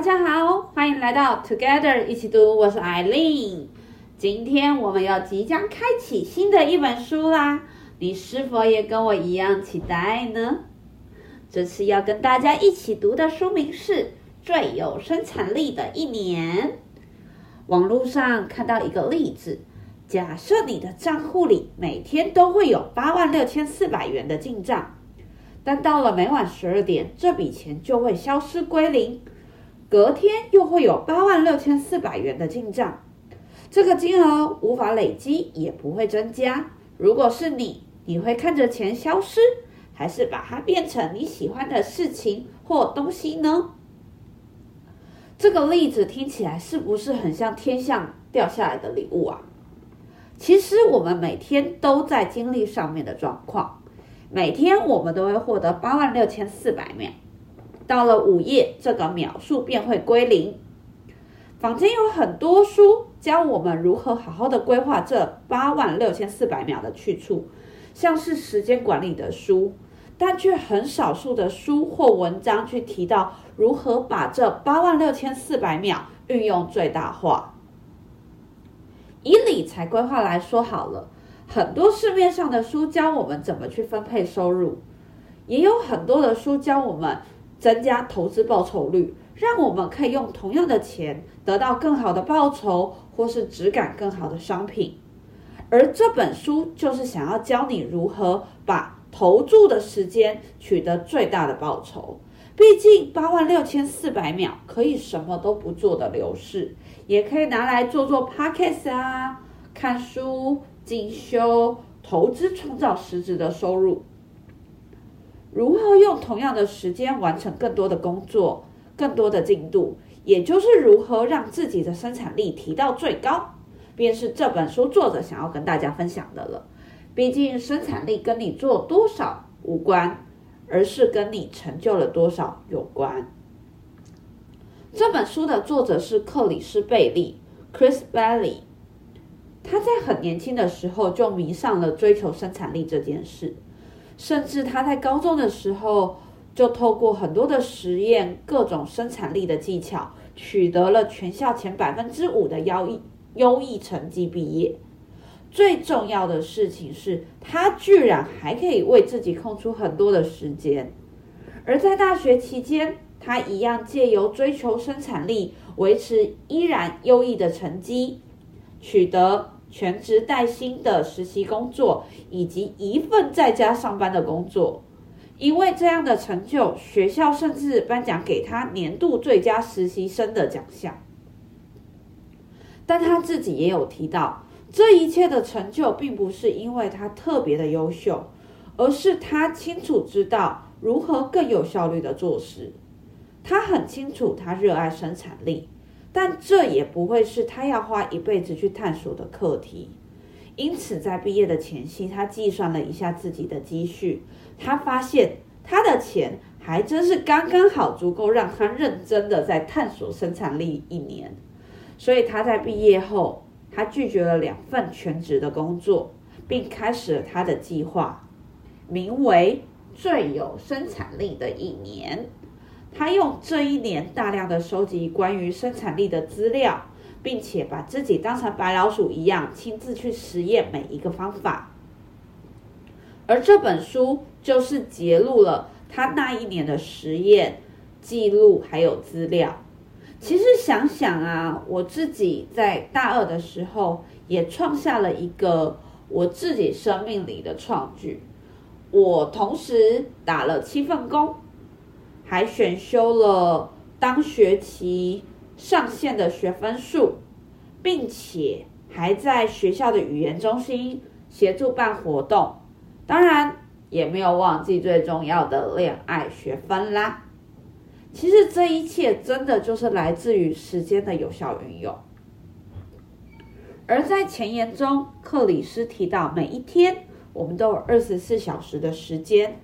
大家好，欢迎来到 Together 一起读，我是艾琳。今天我们要即将开启新的一本书啦，你是否也跟我一样期待呢？这次要跟大家一起读的书名是《最有生产力的一年》。网络上看到一个例子，假设你的账户里每天都会有八万六千四百元的进账，但到了每晚十二点，这笔钱就会消失归零。隔天又会有八万六千四百元的进账，这个金额无法累积，也不会增加。如果是你，你会看着钱消失，还是把它变成你喜欢的事情或东西呢？这个例子听起来是不是很像天上掉下来的礼物啊？其实我们每天都在经历上面的状况，每天我们都会获得八万六千四百秒。到了午夜，这个秒数便会归零。坊间有很多书教我们如何好好的规划这八万六千四百秒的去处，像是时间管理的书，但却很少数的书或文章去提到如何把这八万六千四百秒运用最大化。以理财规划来说好了，很多市面上的书教我们怎么去分配收入，也有很多的书教我们。增加投资报酬率，让我们可以用同样的钱得到更好的报酬，或是质感更好的商品。而这本书就是想要教你如何把投注的时间取得最大的报酬。毕竟八万六千四百秒可以什么都不做的流逝，也可以拿来做做 podcast 啊，看书、进修、投资，创造实质的收入。如何用同样的时间完成更多的工作、更多的进度，也就是如何让自己的生产力提到最高，便是这本书作者想要跟大家分享的了。毕竟生产力跟你做多少无关，而是跟你成就了多少有关。这本书的作者是克里斯·贝利 （Chris Bailey），他在很年轻的时候就迷上了追求生产力这件事。甚至他在高中的时候就透过很多的实验，各种生产力的技巧，取得了全校前百分之五的优异优异成绩毕业。最重要的事情是他居然还可以为自己空出很多的时间。而在大学期间，他一样借由追求生产力，维持依然优异的成绩，取得。全职带薪的实习工作，以及一份在家上班的工作，因为这样的成就，学校甚至颁奖给他年度最佳实习生的奖项。但他自己也有提到，这一切的成就并不是因为他特别的优秀，而是他清楚知道如何更有效率的做事。他很清楚，他热爱生产力。但这也不会是他要花一辈子去探索的课题，因此在毕业的前夕，他计算了一下自己的积蓄，他发现他的钱还真是刚刚好足够让他认真的在探索生产力一年，所以他在毕业后，他拒绝了两份全职的工作，并开始了他的计划，名为“最有生产力的一年”。他用这一年大量的收集关于生产力的资料，并且把自己当成白老鼠一样，亲自去实验每一个方法。而这本书就是揭露了他那一年的实验记录还有资料。其实想想啊，我自己在大二的时候也创下了一个我自己生命里的创举，我同时打了七份工。还选修了当学期上线的学分数，并且还在学校的语言中心协助办活动，当然也没有忘记最重要的恋爱学分啦。其实这一切真的就是来自于时间的有效运用。而在前言中，克里斯提到，每一天我们都有二十四小时的时间。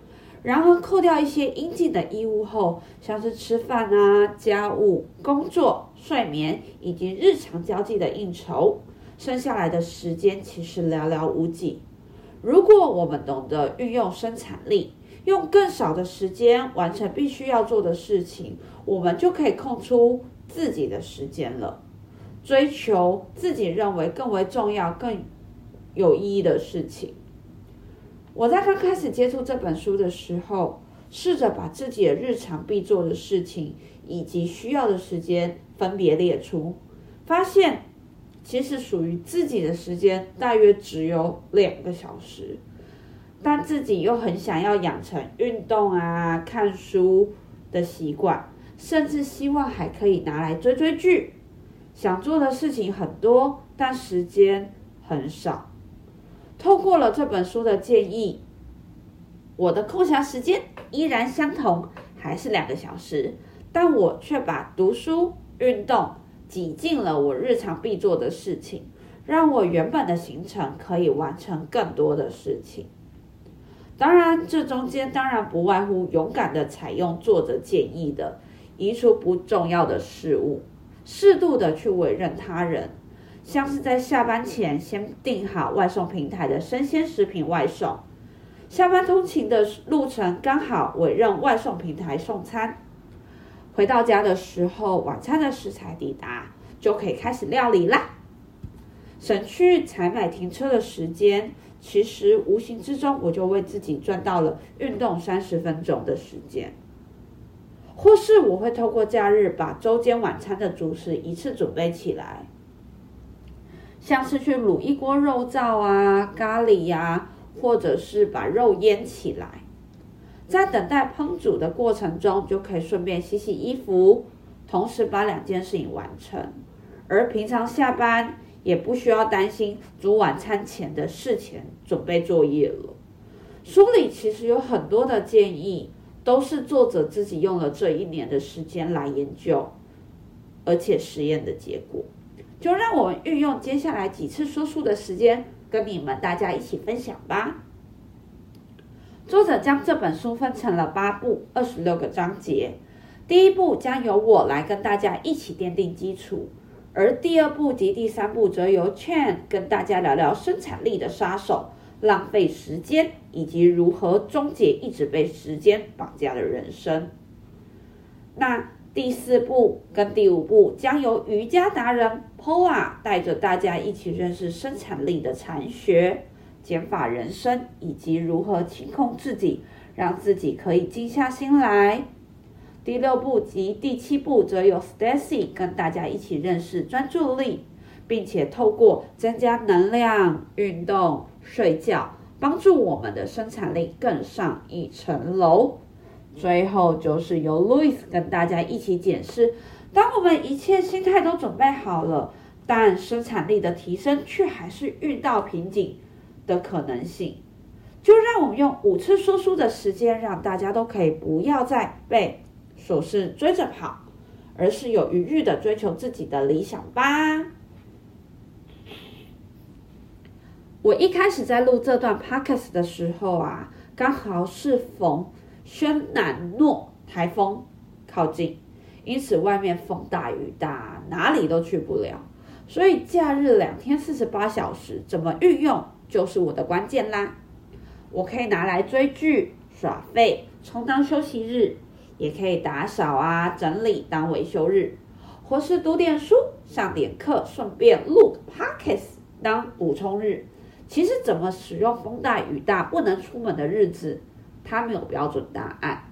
然而，扣掉一些应尽的义务后，像是吃饭啊、家务、工作、睡眠以及日常交际的应酬，剩下来的时间其实寥寥无几。如果我们懂得运用生产力，用更少的时间完成必须要做的事情，我们就可以空出自己的时间了，追求自己认为更为重要、更有意义的事情。我在刚开始接触这本书的时候，试着把自己的日常必做的事情以及需要的时间分别列出，发现其实属于自己的时间大约只有两个小时。但自己又很想要养成运动啊、看书的习惯，甚至希望还可以拿来追追剧。想做的事情很多，但时间很少。透过了这本书的建议，我的空暇时间依然相同，还是两个小时，但我却把读书、运动挤进了我日常必做的事情，让我原本的行程可以完成更多的事情。当然，这中间当然不外乎勇敢的采用作者建议的，移除不重要的事物，适度的去委任他人，像是在下班前先订好外送平台的生鲜食品外送，下班通勤的路程刚好委任外送平台送餐，回到家的时候晚餐的食材抵达，就可以开始料理啦，省去采买停车的时间。其实无形之中，我就为自己赚到了运动三十分钟的时间，或是我会透过假日把周间晚餐的主食一次准备起来，像是去卤一锅肉燥啊、咖喱呀、或者是把肉腌起来，在等待烹煮的过程中，就可以顺便洗洗衣服，同时把两件事情完成，而平常下班。也不需要担心煮晚餐前的事前准备作业了。书里其实有很多的建议，都是作者自己用了这一年的时间来研究，而且实验的结果。就让我们运用接下来几次说书的时间，跟你们大家一起分享吧。作者将这本书分成了八部，二十六个章节。第一部将由我来跟大家一起奠定基础。而第二部及第三部则由 Chen 跟大家聊聊生产力的杀手——浪费时间，以及如何终结一直被时间绑架的人生。那第四步跟第五步将由瑜伽达人 Paula 带着大家一起认识生产力的禅学、减法人生，以及如何清空自己，让自己可以静下心来。第六步及第七步则由 Stacy 跟大家一起认识专注力，并且透过增加能量、运动、睡觉，帮助我们的生产力更上一层楼。最后就是由 Louis 跟大家一起检视，当我们一切心态都准备好了，但生产力的提升却还是遇到瓶颈的可能性，就让我们用五次说书的时间，让大家都可以不要再被。琐事追着跑，而是有余裕的追求自己的理想吧。我一开始在录这段 podcast 的时候啊，刚好是逢轩岚诺台风靠近，因此外面风大雨大，哪里都去不了。所以假日两天四十八小时怎么运用，就是我的关键啦。我可以拿来追剧、耍废，充当休息日。也可以打扫啊、整理当维修日，或是读点书、上点课，顺便录个 podcast 当补充日。其实怎么使用风大雨大不能出门的日子，它没有标准答案，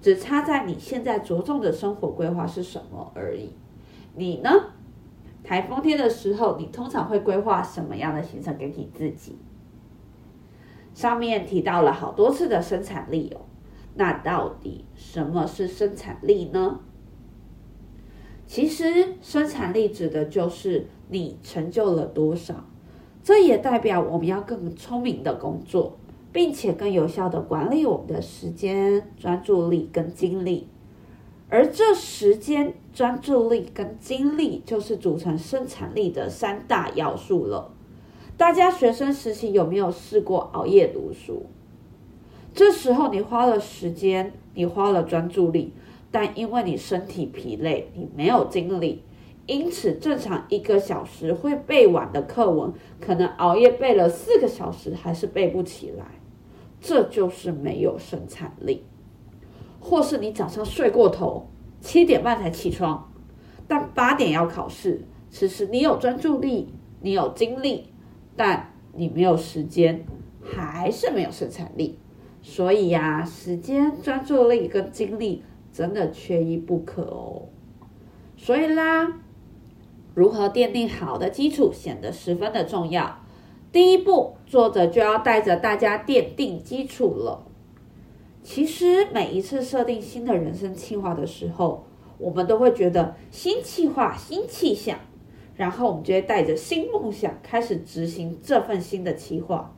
只差在你现在着重的生活规划是什么而已。你呢？台风天的时候，你通常会规划什么样的行程给你自己？上面提到了好多次的生产力哦。那到底什么是生产力呢？其实生产力指的就是你成就了多少，这也代表我们要更聪明的工作，并且更有效的管理我们的时间、专注力跟精力。而这时间、专注力跟精力就是组成生产力的三大要素了。大家学生时期有没有试过熬夜读书？这时候你花了时间，你花了专注力，但因为你身体疲累，你没有精力，因此正常一个小时会背完的课文，可能熬夜背了四个小时还是背不起来。这就是没有生产力。或是你早上睡过头，七点半才起床，但八点要考试，此时你有专注力，你有精力，但你没有时间，还是没有生产力。所以呀，时间、专注力跟精力真的缺一不可哦。所以啦，如何奠定好的基础显得十分的重要。第一步，作者就要带着大家奠定基础了。其实每一次设定新的人生计划的时候，我们都会觉得新计划、新气象，然后我们就会带着新梦想开始执行这份新的计划。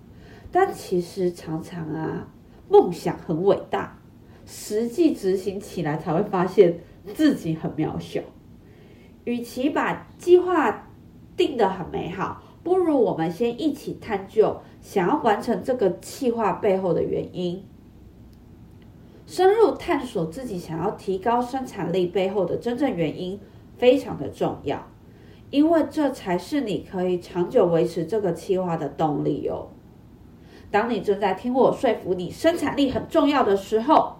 但其实常常啊，梦想很伟大，实际执行起来才会发现自己很渺小。与其把计划定得很美好，不如我们先一起探究想要完成这个计划背后的原因，深入探索自己想要提高生产力背后的真正原因，非常的重要，因为这才是你可以长久维持这个计划的动力哦。当你正在听我说服你生产力很重要的时候，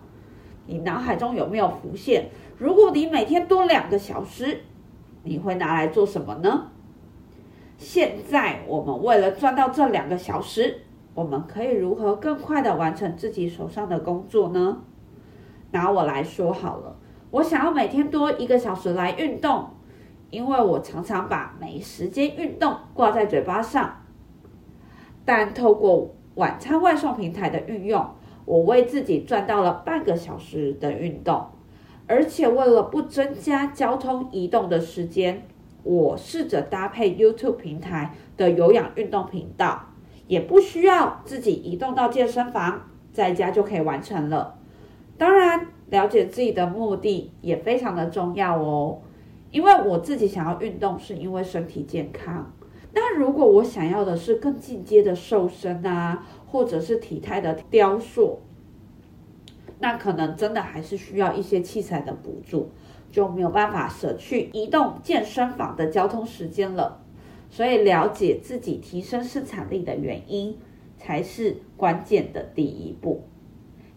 你脑海中有没有浮现，如果你每天多两个小时，你会拿来做什么呢？现在我们为了赚到这两个小时，我们可以如何更快的完成自己手上的工作呢？拿我来说好了，我想要每天多一个小时来运动，因为我常常把没时间运动挂在嘴巴上。但透过晚餐外送平台的运用，我为自己赚到了半个小时的运动。而且为了不增加交通移动的时间，我试着搭配 YouTube 平台的有氧运动频道，也不需要自己移动到健身房，在家就可以完成了。当然，了解自己的目的也非常的重要哦。因为我自己想要运动，是因为身体健康。那如果我想要的是更进阶的瘦身啊，或者是体态的雕塑。那可能真的还是需要一些器材的补助，就没有办法舍去移动健身房的交通时间了。所以了解自己提升生产力的原因，才是关键的第一步。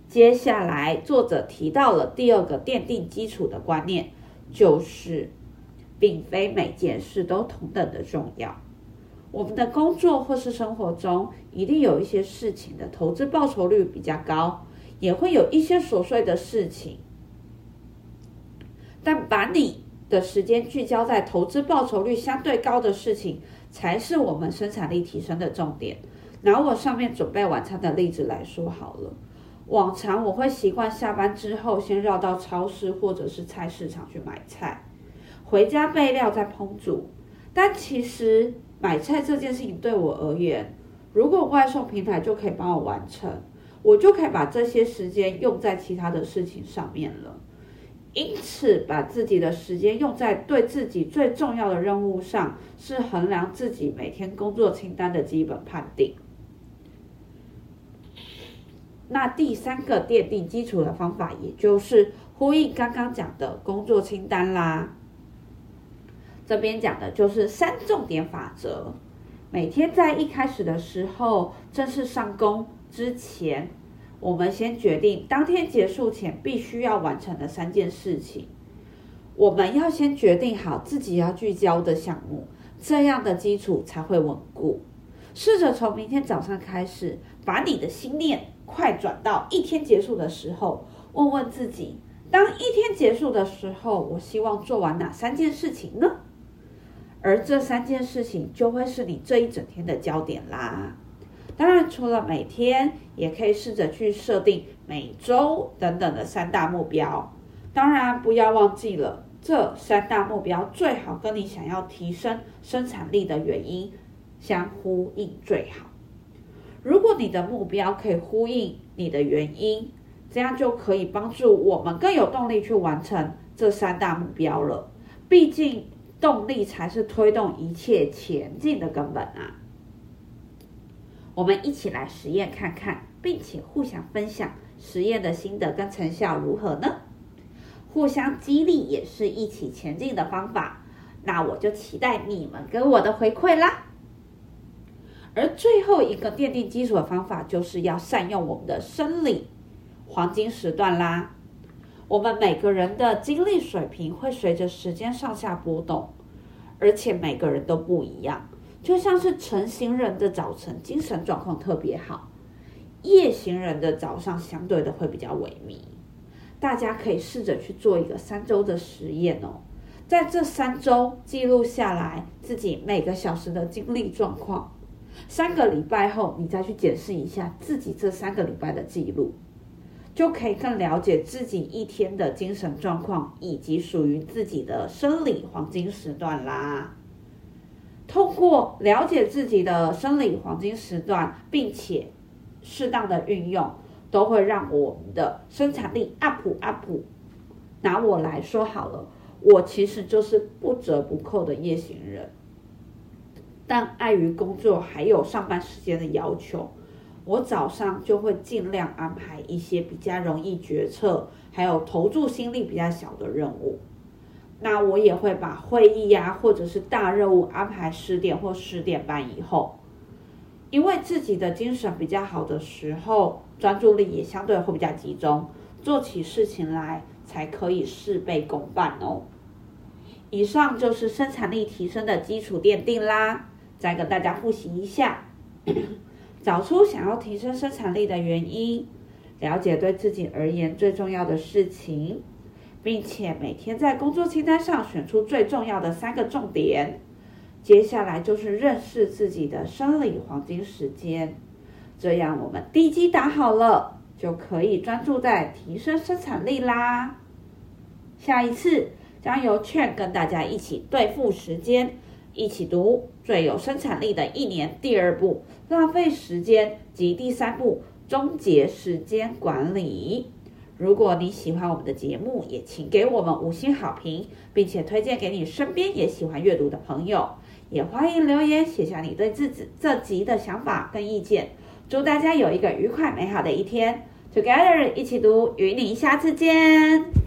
接下来，作者提到了第二个奠定基础的观念，就是并非每件事都同等的重要。我们的工作或是生活中，一定有一些事情的投资报酬率比较高。也会有一些琐碎的事情，但把你的时间聚焦在投资报酬率相对高的事情，才是我们生产力提升的重点。拿我上面准备晚餐的例子来说好了，往常我会习惯下班之后先绕到超市或者是菜市场去买菜，回家备料再烹煮。但其实买菜这件事情对我而言，如果外送平台就可以帮我完成。我就可以把这些时间用在其他的事情上面了，因此把自己的时间用在对自己最重要的任务上，是衡量自己每天工作清单的基本判定。那第三个奠定基础的方法，也就是呼应刚刚讲的工作清单啦。这边讲的就是三重点法则，每天在一开始的时候正式上工。之前，我们先决定当天结束前必须要完成的三件事情。我们要先决定好自己要聚焦的项目，这样的基础才会稳固。试着从明天早上开始，把你的心念快转到一天结束的时候，问问自己：当一天结束的时候，我希望做完哪三件事情呢？而这三件事情就会是你这一整天的焦点啦。当然，除了每天，也可以试着去设定每周等等的三大目标。当然，不要忘记了，这三大目标最好跟你想要提升生产力的原因相呼应最好。如果你的目标可以呼应你的原因，这样就可以帮助我们更有动力去完成这三大目标了。毕竟，动力才是推动一切前进的根本啊！我们一起来实验看看，并且互相分享实验的心得跟成效如何呢？互相激励也是一起前进的方法。那我就期待你们给我的回馈啦。而最后一个奠定基础的方法，就是要善用我们的生理黄金时段啦。我们每个人的精力水平会随着时间上下波动，而且每个人都不一样。就像是晨型人的早晨精神状况特别好，夜行人的早上相对的会比较萎靡。大家可以试着去做一个三周的实验哦，在这三周记录下来自己每个小时的精力状况，三个礼拜后你再去检视一下自己这三个礼拜的记录，就可以更了解自己一天的精神状况以及属于自己的生理黄金时段啦。通过了解自己的生理黄金时段，并且适当的运用，都会让我们的生产力 up up。拿我来说好了，我其实就是不折不扣的夜行人，但碍于工作还有上班时间的要求，我早上就会尽量安排一些比较容易决策，还有投注心力比较小的任务。那我也会把会议呀、或者是大任务安排十点或十点半以后，因为自己的精神比较好的时候，专注力也相对会比较集中，做起事情来才可以事倍功半哦。以上就是生产力提升的基础奠定啦，再跟大家复习一下，找出想要提升生产力的原因，了解对自己而言最重要的事情。并且每天在工作清单上选出最重要的三个重点，接下来就是认识自己的生理黄金时间，这样我们地基打好了，就可以专注在提升生产力啦。下一次将由券跟大家一起对付时间，一起读最有生产力的一年第二部浪费时间及第三部终结时间管理。如果你喜欢我们的节目，也请给我们五星好评，并且推荐给你身边也喜欢阅读的朋友。也欢迎留言写下你对自己这集的想法跟意见。祝大家有一个愉快美好的一天，Together 一起读，与你下次见。